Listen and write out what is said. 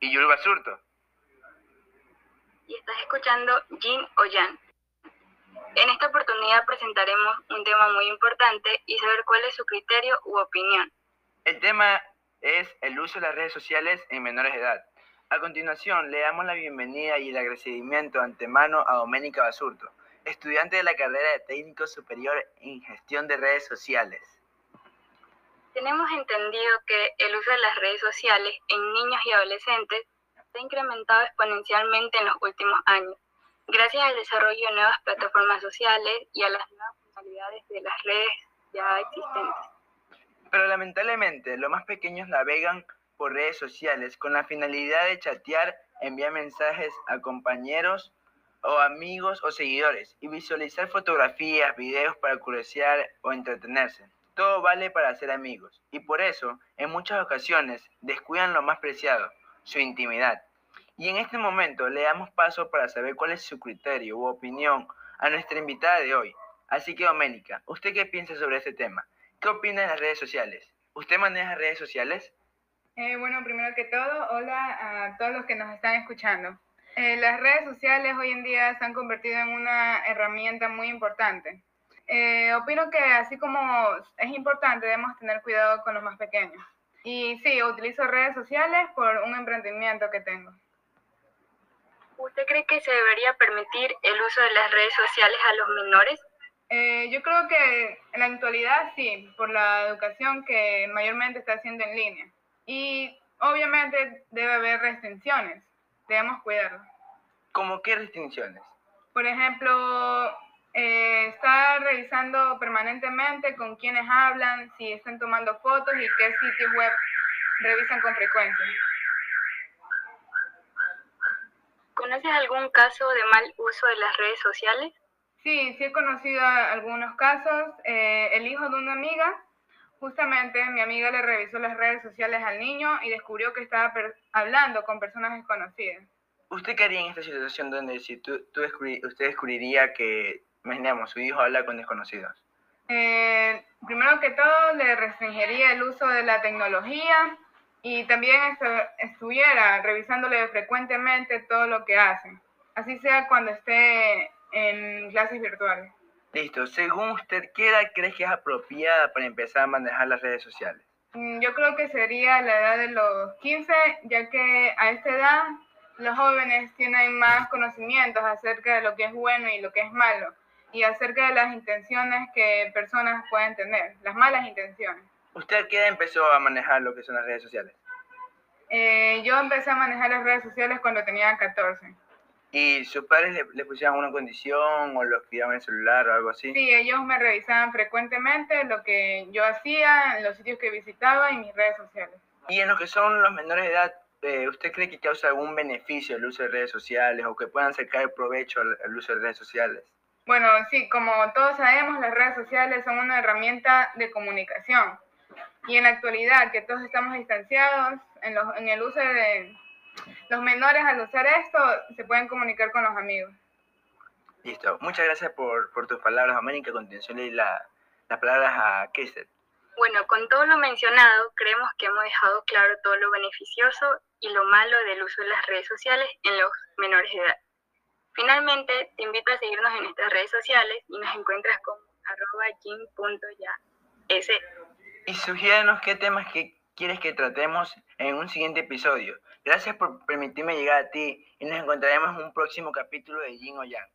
Y Yuri Basurto. Y estás escuchando Jin o Jan. En esta oportunidad presentaremos un tema muy importante y saber cuál es su criterio u opinión. El tema es el uso de las redes sociales en menores de edad. A continuación, le damos la bienvenida y el agradecimiento antemano a Doménica Basurto, estudiante de la carrera de Técnico Superior en Gestión de Redes Sociales. Tenemos entendido que el uso de las redes sociales en niños y adolescentes se ha incrementado exponencialmente en los últimos años, gracias al desarrollo de nuevas plataformas sociales y a las nuevas funcionalidades de las redes ya existentes. Pero lamentablemente, los más pequeños navegan por redes sociales con la finalidad de chatear, enviar mensajes a compañeros o amigos o seguidores y visualizar fotografías, videos para curiosear o entretenerse. Todo vale para ser amigos y por eso en muchas ocasiones descuidan lo más preciado, su intimidad. Y en este momento le damos paso para saber cuál es su criterio u opinión a nuestra invitada de hoy. Así que Doménica, ¿usted qué piensa sobre este tema? ¿Qué opina de las redes sociales? ¿Usted maneja redes sociales? Eh, bueno, primero que todo, hola a todos los que nos están escuchando. Eh, las redes sociales hoy en día se han convertido en una herramienta muy importante eh, opino que así como es importante, debemos tener cuidado con los más pequeños. Y sí, utilizo redes sociales por un emprendimiento que tengo. ¿Usted cree que se debería permitir el uso de las redes sociales a los menores? Eh, yo creo que en la actualidad sí, por la educación que mayormente está haciendo en línea. Y obviamente debe haber restricciones, debemos cuidarlo. ¿Cómo qué restricciones? Por ejemplo, eh, está revisando permanentemente con quienes hablan, si están tomando fotos y qué sitios web revisan con frecuencia. ¿Conoces algún caso de mal uso de las redes sociales? Sí, sí he conocido algunos casos. Eh, el hijo de una amiga, justamente mi amiga le revisó las redes sociales al niño y descubrió que estaba hablando con personas desconocidas. ¿Usted qué haría en esta situación donde si tú, usted descubriría que Imaginemos, su hijo habla con desconocidos. Eh, primero que todo, le restringiría el uso de la tecnología y también estuviera revisándole frecuentemente todo lo que hace, así sea cuando esté en clases virtuales. Listo, según usted, ¿qué edad cree que es apropiada para empezar a manejar las redes sociales? Mm, yo creo que sería la edad de los 15, ya que a esta edad los jóvenes tienen más conocimientos acerca de lo que es bueno y lo que es malo y acerca de las intenciones que personas pueden tener, las malas intenciones. ¿Usted qué empezó a manejar lo que son las redes sociales? Eh, yo empecé a manejar las redes sociales cuando tenía 14. ¿Y sus padres le, le pusieron una condición o los cuidaban en el celular o algo así? Sí, ellos me revisaban frecuentemente lo que yo hacía, los sitios que visitaba y mis redes sociales. ¿Y en lo que son los menores de edad, eh, ¿usted cree que causa algún beneficio el uso de redes sociales o que puedan sacar provecho al uso de redes sociales? Bueno, sí, como todos sabemos, las redes sociales son una herramienta de comunicación. Y en la actualidad, que todos estamos distanciados, en, en el uso de los menores al usar esto, se pueden comunicar con los amigos. Listo. Muchas gracias por, por tus palabras, América. A continuación, y la, las palabras a Kessel. Bueno, con todo lo mencionado, creemos que hemos dejado claro todo lo beneficioso y lo malo del uso de las redes sociales en los menores de edad. Finalmente, te invito a seguirnos en nuestras redes sociales y nos encuentras como arroba Y sugiérenos qué temas que quieres que tratemos en un siguiente episodio. Gracias por permitirme llegar a ti y nos encontraremos en un próximo capítulo de Jin o Yang.